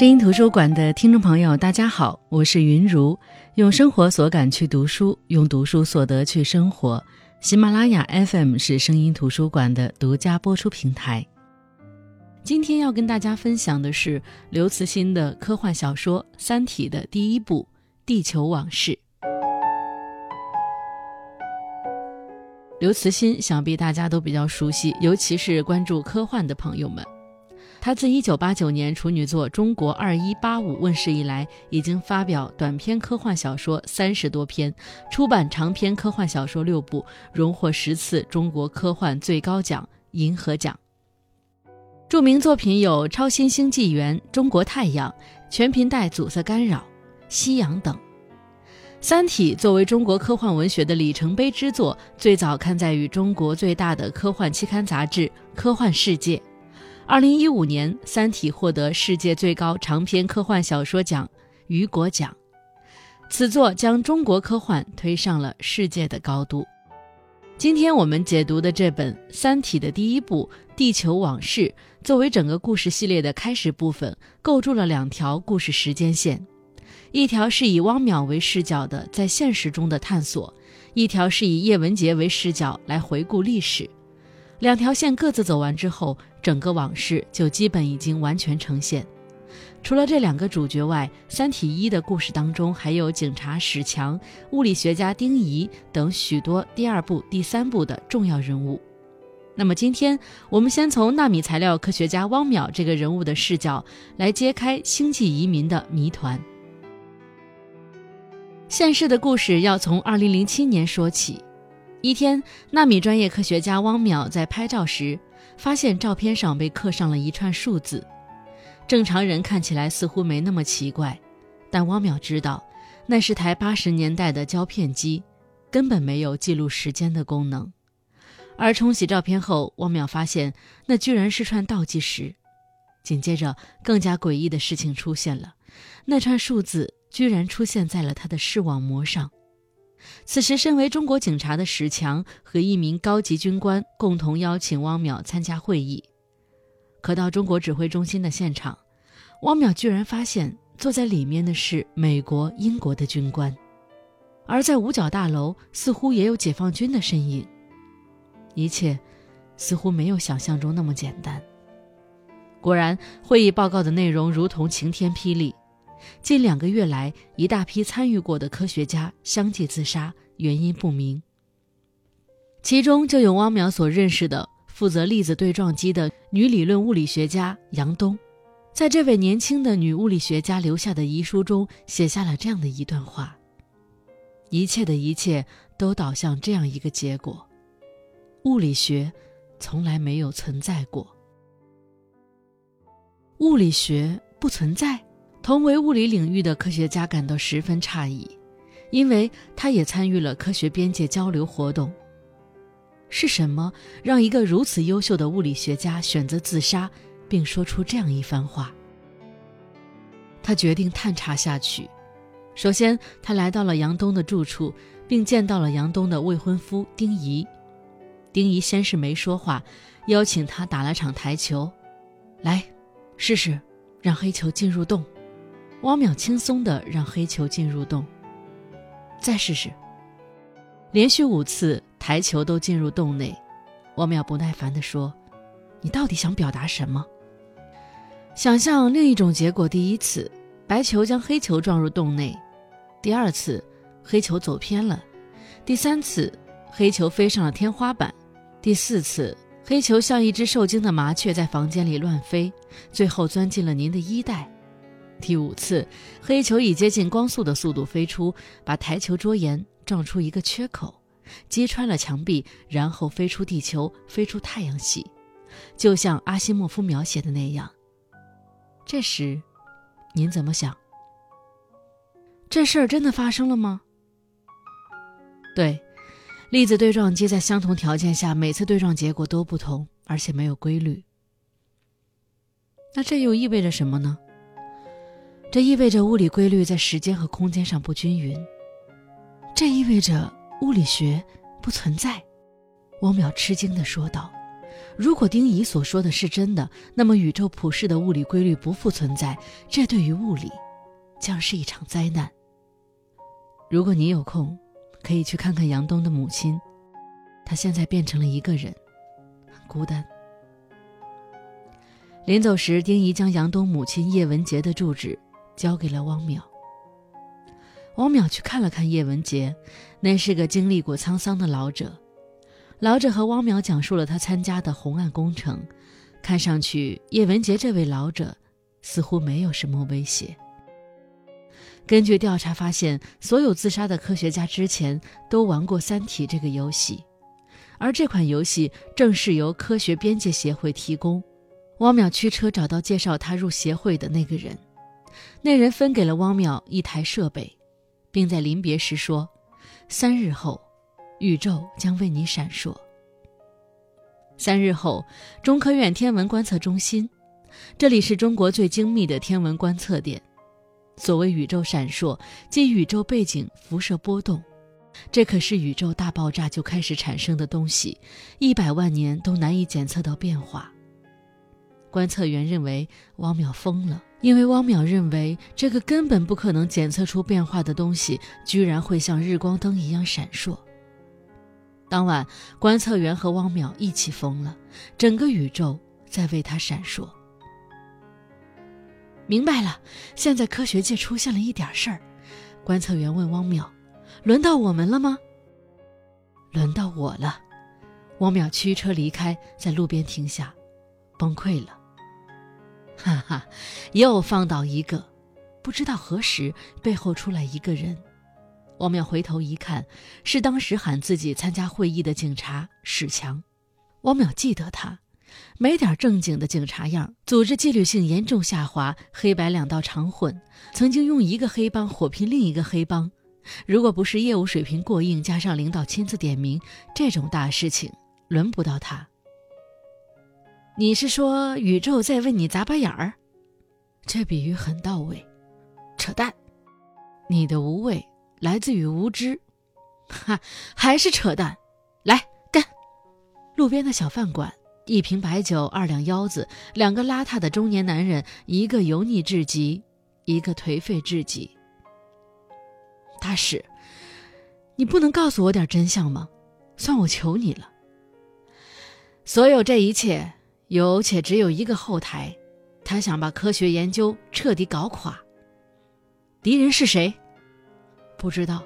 声音图书馆的听众朋友，大家好，我是云如，用生活所感去读书，用读书所得去生活。喜马拉雅 FM 是声音图书馆的独家播出平台。今天要跟大家分享的是刘慈欣的科幻小说《三体》的第一部《地球往事》。刘慈欣想必大家都比较熟悉，尤其是关注科幻的朋友们。他自1989年处女作《中国2185》问世以来，已经发表短篇科幻小说三十多篇，出版长篇科幻小说六部，荣获十次中国科幻最高奖银河奖。著名作品有《超新星纪元》《中国太阳》《全频带阻塞干扰》《夕阳》等。《三体》作为中国科幻文学的里程碑之作，最早刊载于中国最大的科幻期刊杂志《科幻世界》。二零一五年，《三体》获得世界最高长篇科幻小说奖雨果奖。此作将中国科幻推上了世界的高度。今天我们解读的这本《三体》的第一部《地球往事》，作为整个故事系列的开始部分，构筑了两条故事时间线：一条是以汪淼为视角的在现实中的探索，一条是以叶文洁为视角来回顾历史。两条线各自走完之后，整个往事就基本已经完全呈现。除了这两个主角外，《三体一》的故事当中还有警察史强、物理学家丁仪等许多第二部、第三部的重要人物。那么今天我们先从纳米材料科学家汪淼这个人物的视角来揭开星际移民的谜团。现世的故事要从2007年说起。一天，纳米专业科学家汪淼在拍照时，发现照片上被刻上了一串数字。正常人看起来似乎没那么奇怪，但汪淼知道，那是台八十年代的胶片机，根本没有记录时间的功能。而冲洗照片后，汪淼发现那居然是串倒计时。紧接着，更加诡异的事情出现了，那串数字居然出现在了他的视网膜上。此时，身为中国警察的史强和一名高级军官共同邀请汪淼参加会议。可到中国指挥中心的现场，汪淼居然发现坐在里面的是美国、英国的军官，而在五角大楼似乎也有解放军的身影。一切似乎没有想象中那么简单。果然，会议报告的内容如同晴天霹雳。近两个月来，一大批参与过的科学家相继自杀，原因不明。其中就有汪淼所认识的负责粒子对撞机的女理论物理学家杨东。在这位年轻的女物理学家留下的遗书中，写下了这样的一段话：一切的一切都导向这样一个结果：物理学从来没有存在过。物理学不存在。同为物理领域的科学家感到十分诧异，因为他也参与了科学边界交流活动。是什么让一个如此优秀的物理学家选择自杀，并说出这样一番话？他决定探查下去。首先，他来到了杨东的住处，并见到了杨东的未婚夫丁仪。丁仪先是没说话，邀请他打了场台球，来，试试让黑球进入洞。汪淼轻松地让黑球进入洞，再试试。连续五次台球都进入洞内，汪淼不耐烦地说：“你到底想表达什么？”想象另一种结果：第一次，白球将黑球撞入洞内；第二次，黑球走偏了；第三次，黑球飞上了天花板；第四次，黑球像一只受惊的麻雀在房间里乱飞，最后钻进了您的衣袋。第五次，黑球以接近光速的速度飞出，把台球桌沿撞出一个缺口，击穿了墙壁，然后飞出地球，飞出太阳系，就像阿西莫夫描写的那样。这时，您怎么想？这事儿真的发生了吗？对，粒子对撞机在相同条件下，每次对撞结果都不同，而且没有规律。那这又意味着什么呢？这意味着物理规律在时间和空间上不均匀，这意味着物理学不存在。汪淼吃惊地说道：“如果丁仪所说的是真的，那么宇宙普世的物理规律不复存在，这对于物理将是一场灾难。如果你有空，可以去看看杨东的母亲，她现在变成了一个人，很孤单。临走时，丁仪将杨东母亲叶文洁的住址交给了汪淼。汪淼去看了看叶文洁，那是个经历过沧桑的老者。老者和汪淼讲述了他参加的红岸工程，看上去叶文洁这位老者似乎没有什么威胁。根据调查发现，所有自杀的科学家之前都玩过《三体》这个游戏，而这款游戏正是由科学边界协会提供。汪淼驱车找到介绍他入协会的那个人，那人分给了汪淼一台设备，并在临别时说：“三日后，宇宙将为你闪烁。”三日后，中科院天文观测中心，这里是中国最精密的天文观测点。所谓宇宙闪烁，即宇宙背景辐射波动，这可是宇宙大爆炸就开始产生的东西，一百万年都难以检测到变化。观测员认为汪淼疯了，因为汪淼认为这个根本不可能检测出变化的东西，居然会像日光灯一样闪烁。当晚，观测员和汪淼一起疯了，整个宇宙在为他闪烁。明白了，现在科学界出现了一点事儿。观测员问汪淼：“轮到我们了吗？”“轮到我了。”汪淼驱车离开，在路边停下，崩溃了。哈哈，又放倒一个！不知道何时背后出来一个人，汪淼回头一看，是当时喊自己参加会议的警察史强。汪淼记得他，没点正经的警察样，组织纪律性严重下滑，黑白两道常混，曾经用一个黑帮火拼另一个黑帮。如果不是业务水平过硬，加上领导亲自点名，这种大事情轮不到他。你是说宇宙在为你眨巴眼儿？这比喻很到位。扯淡！你的无畏来自于无知。哈，还是扯淡！来干！路边的小饭馆，一瓶白酒，二两腰子，两个邋遢的中年男人，一个油腻至极，一个颓废至极。大使，你不能告诉我点真相吗？算我求你了。所有这一切。有且只有一个后台，他想把科学研究彻底搞垮。敌人是谁？不知道。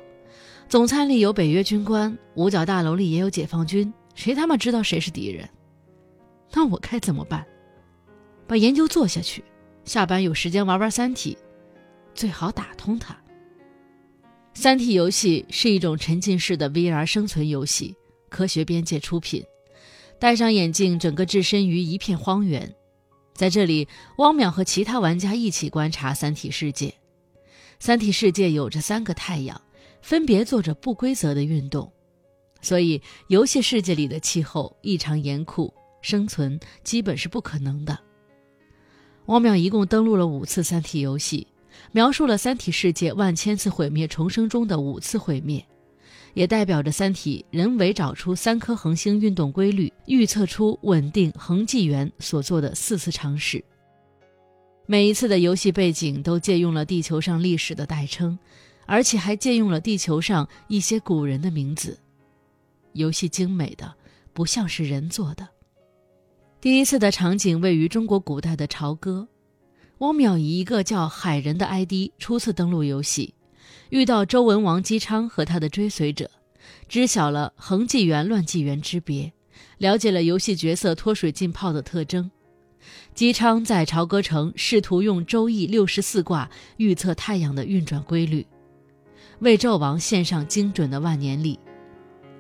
总参里有北约军官，五角大楼里也有解放军，谁他妈知道谁是敌人？那我该怎么办？把研究做下去，下班有时间玩玩《三体》，最好打通它。《三体》游戏是一种沉浸式的 VR 生存游戏，科学边界出品。戴上眼镜，整个置身于一片荒原。在这里，汪淼和其他玩家一起观察三体世界。三体世界有着三个太阳，分别做着不规则的运动，所以游戏世界里的气候异常严酷，生存基本是不可能的。汪淼一共登录了五次三体游戏，描述了三体世界万千次毁灭重生中的五次毁灭。也代表着《三体》人为找出三颗恒星运动规律，预测出稳定恒纪元所做的四次尝试。每一次的游戏背景都借用了地球上历史的代称，而且还借用了地球上一些古人的名字。游戏精美的不像是人做的。第一次的场景位于中国古代的朝歌，汪淼以一个叫海人的 ID 初次登录游戏。遇到周文王姬昌和他的追随者，知晓了恒纪元、乱纪元之别，了解了游戏角色脱水浸泡的特征。姬昌在朝歌城试图用《周易》六十四卦预测太阳的运转规律，为纣王献上精准的万年历。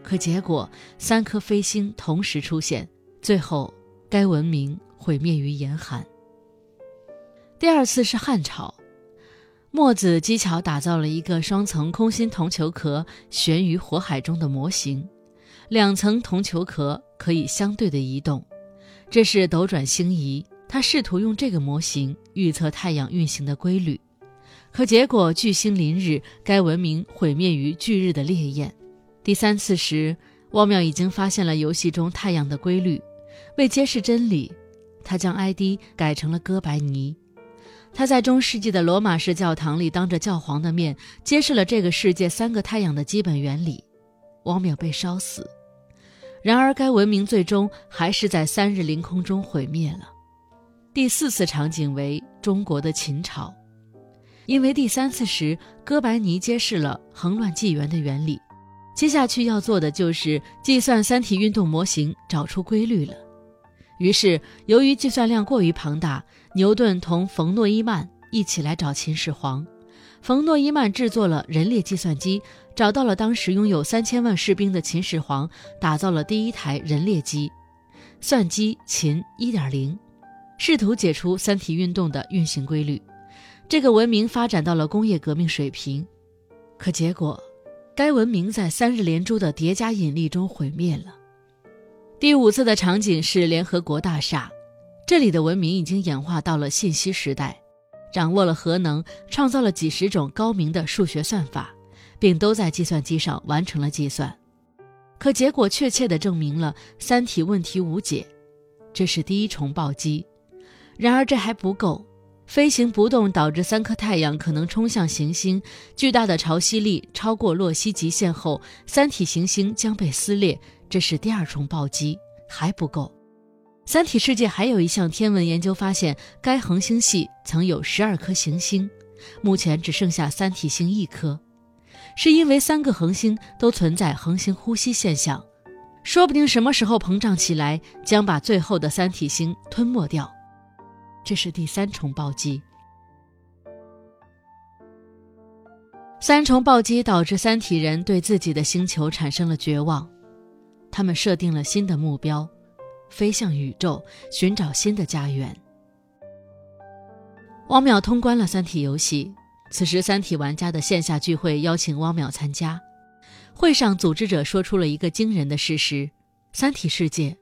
可结果三颗飞星同时出现，最后该文明毁灭于严寒。第二次是汉朝。墨子机巧打造了一个双层空心铜球壳悬于火海中的模型，两层铜球壳可以相对的移动，这是斗转星移。他试图用这个模型预测太阳运行的规律，可结果巨星临日，该文明毁灭于巨日的烈焰。第三次时，汪淼已经发现了游戏中太阳的规律，为揭示真理，他将 ID 改成了哥白尼。他在中世纪的罗马式教堂里，当着教皇的面揭示了这个世界三个太阳的基本原理。王淼被烧死，然而该文明最终还是在三日凌空中毁灭了。第四次场景为中国的秦朝，因为第三次时哥白尼揭示了横乱纪元的原理，接下去要做的就是计算三体运动模型，找出规律了。于是，由于计算量过于庞大，牛顿同冯诺依曼一起来找秦始皇。冯诺依曼制作了人列计算机，找到了当时拥有三千万士兵的秦始皇，打造了第一台人列机——算机秦1.0，试图解出三体运动的运行规律。这个文明发展到了工业革命水平，可结果，该文明在三日连珠的叠加引力中毁灭了。第五次的场景是联合国大厦，这里的文明已经演化到了信息时代，掌握了核能，创造了几十种高明的数学算法，并都在计算机上完成了计算。可结果确切地证明了三体问题无解，这是第一重暴击。然而这还不够，飞行不动导致三颗太阳可能冲向行星，巨大的潮汐力超过洛希极限后，三体行星将被撕裂。这是第二重暴击，还不够。三体世界还有一项天文研究发现，该恒星系曾有十二颗行星，目前只剩下三体星一颗，是因为三个恒星都存在恒星呼吸现象，说不定什么时候膨胀起来，将把最后的三体星吞没掉。这是第三重暴击。三重暴击导致三体人对自己的星球产生了绝望。他们设定了新的目标，飞向宇宙，寻找新的家园。汪淼通关了三体游戏，此时三体玩家的线下聚会邀请汪淼参加。会上，组织者说出了一个惊人的事实：三体世界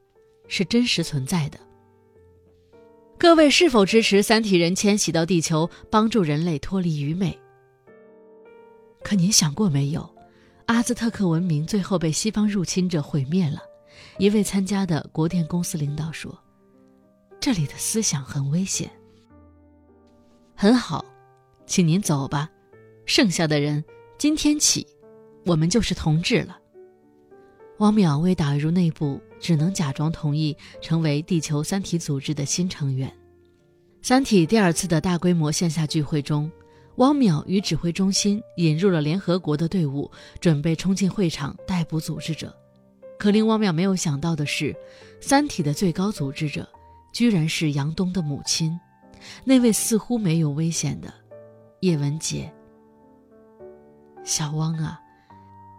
是真实存在的。各位是否支持三体人迁徙到地球，帮助人类脱离愚昧？可您想过没有？阿兹特克文明最后被西方入侵者毁灭了。一位参加的国电公司领导说：“这里的思想很危险。”很好，请您走吧。剩下的人，今天起，我们就是同志了。汪淼为打入内部，只能假装同意，成为地球三体组织的新成员。三体第二次的大规模线下聚会中。汪淼与指挥中心引入了联合国的队伍，准备冲进会场逮捕组织者。可令汪淼没有想到的是，三体的最高组织者居然是杨东的母亲，那位似乎没有危险的叶文洁。小汪啊，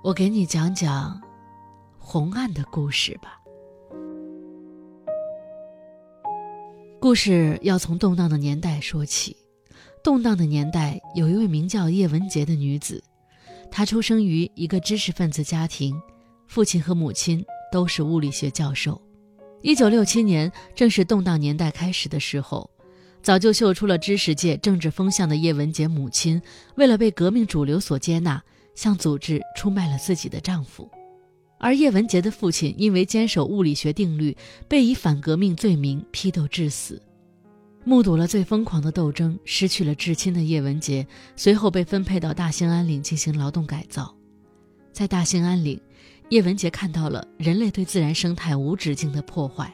我给你讲讲红岸的故事吧。故事要从动荡的年代说起。动荡的年代，有一位名叫叶文洁的女子，她出生于一个知识分子家庭，父亲和母亲都是物理学教授。一九六七年，正是动荡年代开始的时候，早就嗅出了知识界政治风向的叶文洁母亲，为了被革命主流所接纳，向组织出卖了自己的丈夫。而叶文洁的父亲因为坚守物理学定律，被以反革命罪名批斗致死。目睹了最疯狂的斗争，失去了至亲的叶文洁，随后被分配到大兴安岭进行劳动改造。在大兴安岭，叶文洁看到了人类对自然生态无止境的破坏，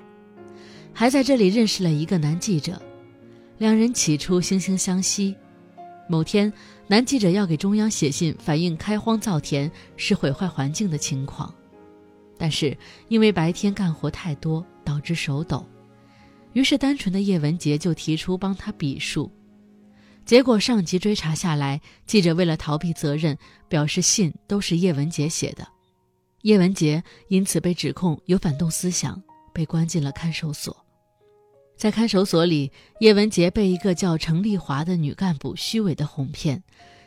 还在这里认识了一个男记者，两人起初惺惺相惜。某天，男记者要给中央写信反映开荒造田是毁坏环境的情况，但是因为白天干活太多，导致手抖。于是，单纯的叶文杰就提出帮他笔数，结果上级追查下来，记者为了逃避责任，表示信都是叶文杰写的，叶文洁因此被指控有反动思想，被关进了看守所。在看守所里，叶文洁被一个叫程丽华的女干部虚伪的哄骗，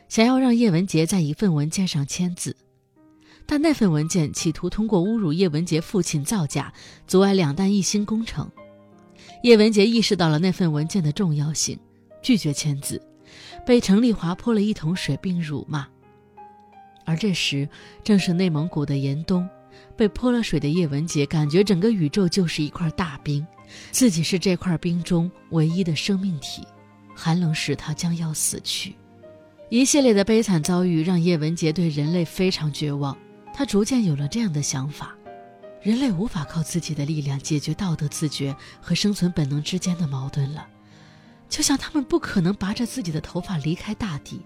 想要让叶文洁在一份文件上签字，但那份文件企图通过侮辱叶文洁父亲造假，阻碍两弹一星工程。叶文洁意识到了那份文件的重要性，拒绝签字，被程丽华泼了一桶水并辱骂。而这时，正是内蒙古的严冬，被泼了水的叶文洁感觉整个宇宙就是一块大冰，自己是这块冰中唯一的生命体，寒冷使他将要死去。一系列的悲惨遭遇让叶文洁对人类非常绝望，他逐渐有了这样的想法：人类无法靠自己的力量解决道德自觉和生存本能之间的矛盾了，就像他们不可能拔着自己的头发离开大地。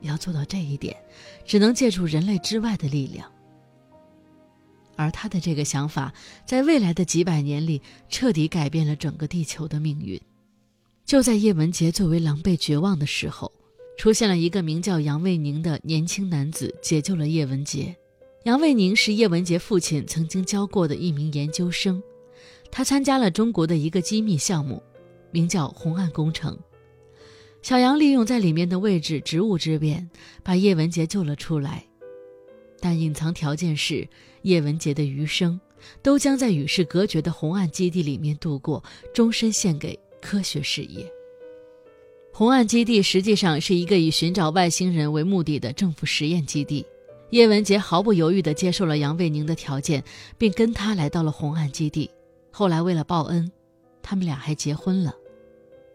要做到这一点，只能借助人类之外的力量。而他的这个想法，在未来的几百年里，彻底改变了整个地球的命运。就在叶文洁最为狼狈绝望的时候，出现了一个名叫杨卫宁的年轻男子，解救了叶文洁。杨卫宁是叶文洁父亲曾经教过的一名研究生，他参加了中国的一个机密项目，名叫“红岸工程”。小杨利用在里面的位置，职务之便，把叶文洁救了出来。但隐藏条件是，叶文洁的余生都将在与世隔绝的红岸基地里面度过，终身献给科学事业。红岸基地实际上是一个以寻找外星人为目的的政府实验基地。叶文洁毫不犹豫地接受了杨卫宁的条件，并跟他来到了红岸基地。后来为了报恩，他们俩还结婚了。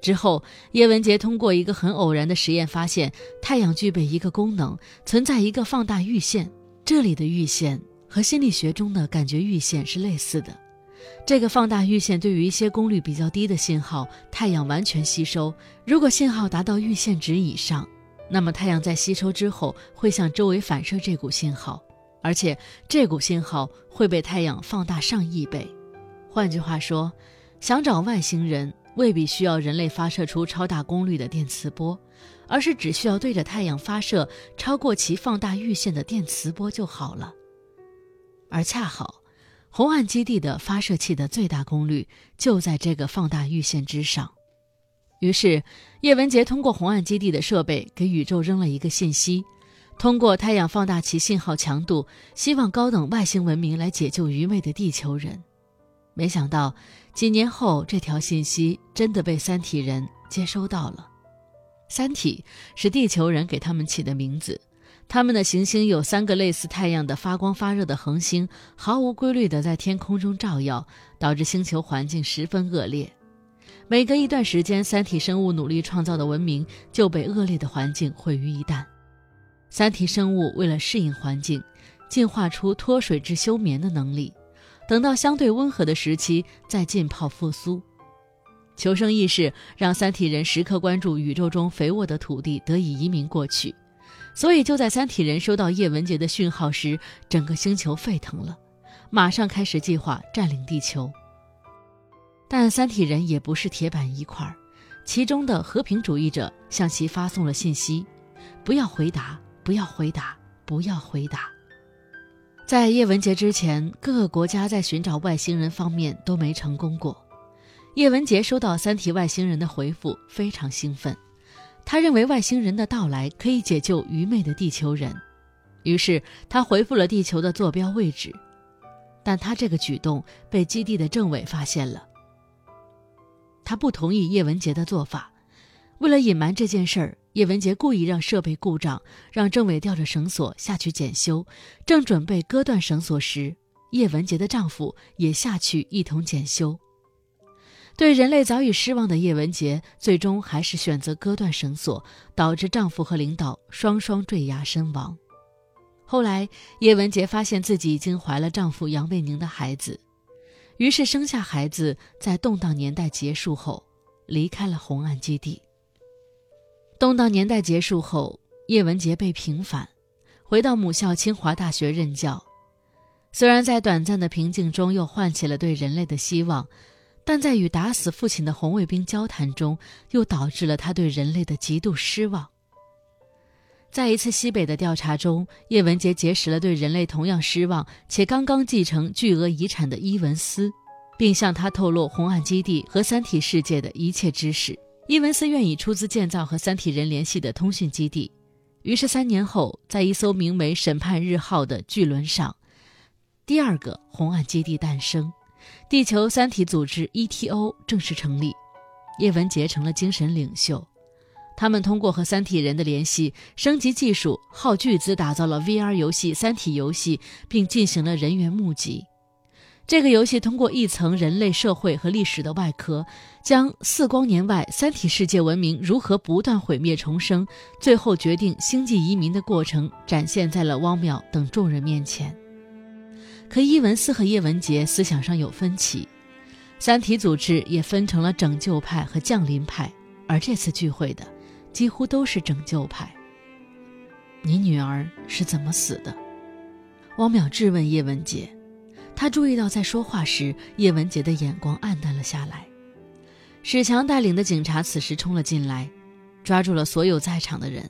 之后，叶文洁通过一个很偶然的实验发现，太阳具备一个功能，存在一个放大阈限。这里的阈限和心理学中的感觉阈限是类似的。这个放大阈限对于一些功率比较低的信号，太阳完全吸收。如果信号达到阈限值以上，那么太阳在吸收之后会向周围反射这股信号，而且这股信号会被太阳放大上亿倍。换句话说，想找外星人。未必需要人类发射出超大功率的电磁波，而是只需要对着太阳发射超过其放大域线的电磁波就好了。而恰好，红岸基地的发射器的最大功率就在这个放大域线之上。于是，叶文洁通过红岸基地的设备给宇宙扔了一个信息：通过太阳放大其信号强度，希望高等外星文明来解救愚昧的地球人。没想到。几年后，这条信息真的被三体人接收到了。三体是地球人给他们起的名字。他们的行星有三个类似太阳的发光发热的恒星，毫无规律地在天空中照耀，导致星球环境十分恶劣。每隔一段时间，三体生物努力创造的文明就被恶劣的环境毁于一旦。三体生物为了适应环境，进化出脱水至休眠的能力。等到相对温和的时期再浸泡复苏，求生意识让三体人时刻关注宇宙中肥沃的土地得以移民过去，所以就在三体人收到叶文洁的讯号时，整个星球沸腾了，马上开始计划占领地球。但三体人也不是铁板一块，其中的和平主义者向其发送了信息：不要回答，不要回答，不要回答。在叶文洁之前，各个国家在寻找外星人方面都没成功过。叶文洁收到三体外星人的回复，非常兴奋。他认为外星人的到来可以解救愚昧的地球人，于是他回复了地球的坐标位置。但他这个举动被基地的政委发现了。他不同意叶文洁的做法，为了隐瞒这件事儿。叶文洁故意让设备故障，让政委吊着绳索下去检修。正准备割断绳索时，叶文洁的丈夫也下去一同检修。对人类早已失望的叶文洁，最终还是选择割断绳索，导致丈夫和领导双双坠崖身亡。后来，叶文洁发现自己已经怀了丈夫杨卫宁的孩子，于是生下孩子，在动荡年代结束后，离开了红岸基地。动荡年代结束后，叶文洁被平反，回到母校清华大学任教。虽然在短暂的平静中又唤起了对人类的希望，但在与打死父亲的红卫兵交谈中，又导致了他对人类的极度失望。在一次西北的调查中，叶文洁结识了对人类同样失望且刚刚继承巨额遗产的伊文斯，并向他透露红岸基地和三体世界的一切知识。伊文斯愿意出资建造和三体人联系的通讯基地，于是三年后，在一艘名为“审判日号”的巨轮上，第二个红岸基地诞生，地球三体组织 ETO 正式成立，叶文洁成了精神领袖。他们通过和三体人的联系，升级技术，耗巨资打造了 VR 游戏《三体》游戏，并进行了人员募集。这个游戏通过一层人类社会和历史的外壳，将四光年外三体世界文明如何不断毁灭重生，最后决定星际移民的过程展现在了汪淼等众人面前。可伊文斯和叶文洁思想上有分歧，三体组织也分成了拯救派和降临派，而这次聚会的几乎都是拯救派。你女儿是怎么死的？汪淼质问叶文洁。他注意到，在说话时，叶文洁的眼光暗淡了下来。史强带领的警察此时冲了进来，抓住了所有在场的人。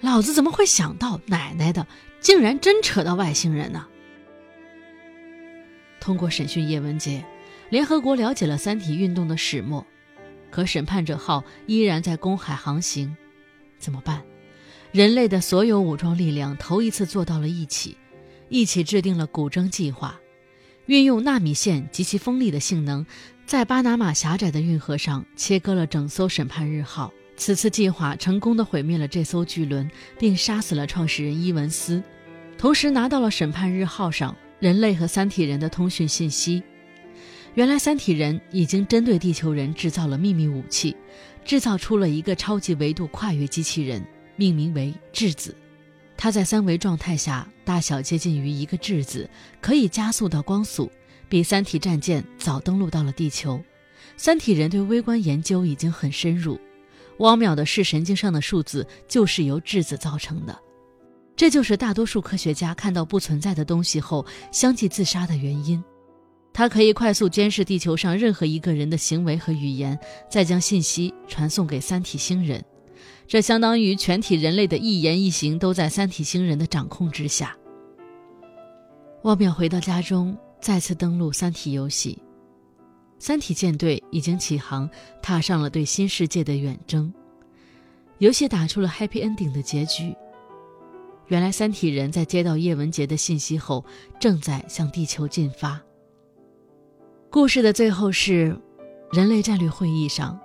老子怎么会想到，奶奶的，竟然真扯到外星人呢？通过审讯叶文洁，联合国了解了三体运动的始末，可审判者号依然在公海航行，怎么办？人类的所有武装力量头一次坐到了一起。一起制定了古筝计划，运用纳米线及其锋利的性能，在巴拿马狭窄的运河上切割了整艘审判日号。此次计划成功的毁灭了这艘巨轮，并杀死了创始人伊文斯，同时拿到了审判日号上人类和三体人的通讯信息。原来三体人已经针对地球人制造了秘密武器，制造出了一个超级维度跨越机器人，命名为质子。它在三维状态下大小接近于一个质子，可以加速到光速，比三体战舰早登陆到了地球。三体人对微观研究已经很深入。汪淼的视神经上的数字就是由质子造成的，这就是大多数科学家看到不存在的东西后相继自杀的原因。它可以快速监视地球上任何一个人的行为和语言，再将信息传送给三体星人。这相当于全体人类的一言一行都在三体星人的掌控之下。汪淼回到家中，再次登录三体游戏。三体舰队已经起航，踏上了对新世界的远征。游戏打出了 Happy Ending 的结局。原来三体人在接到叶文洁的信息后，正在向地球进发。故事的最后是，人类战略会议上。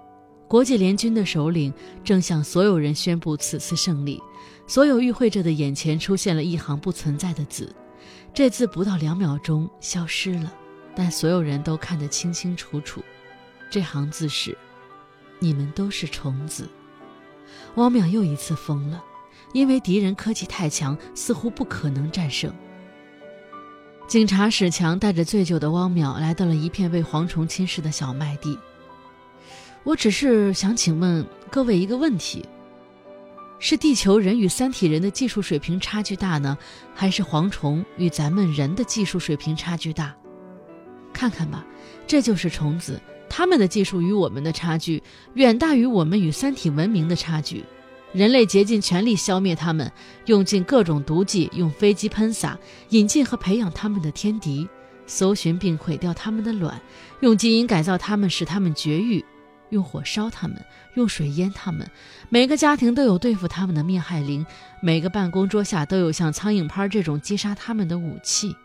国际联军的首领正向所有人宣布此次胜利，所有与会者的眼前出现了一行不存在的字，这字不到两秒钟消失了，但所有人都看得清清楚楚。这行字是：“你们都是虫子。”汪淼又一次疯了，因为敌人科技太强，似乎不可能战胜。警察史强带着醉酒的汪淼来到了一片被蝗虫侵蚀的小麦地。我只是想请问各位一个问题：是地球人与三体人的技术水平差距大呢，还是蝗虫与咱们人的技术水平差距大？看看吧，这就是虫子，他们的技术与我们的差距远大于我们与三体文明的差距。人类竭尽全力消灭他们，用尽各种毒剂，用飞机喷洒，引进和培养他们的天敌，搜寻并毁掉他们的卵，用基因改造他们，使他们绝育。用火烧他们，用水淹他们。每个家庭都有对付他们的灭害灵，每个办公桌下都有像苍蝇拍这种击杀他们的武器。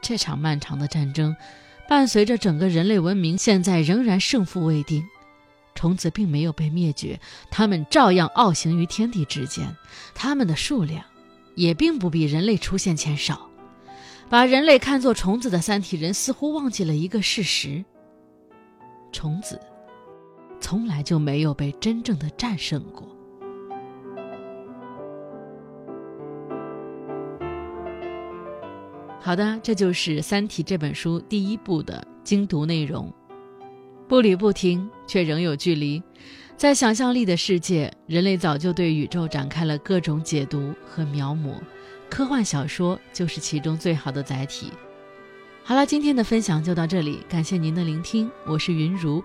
这场漫长的战争，伴随着整个人类文明，现在仍然胜负未定。虫子并没有被灭绝，它们照样傲行于天地之间。它们的数量，也并不比人类出现前少。把人类看作虫子的三体人，似乎忘记了一个事实：虫子。从来就没有被真正的战胜过。好的，这就是《三体》这本书第一部的精读内容。步履不停，却仍有距离。在想象力的世界，人类早就对宇宙展开了各种解读和描摹，科幻小说就是其中最好的载体。好了，今天的分享就到这里，感谢您的聆听，我是云如。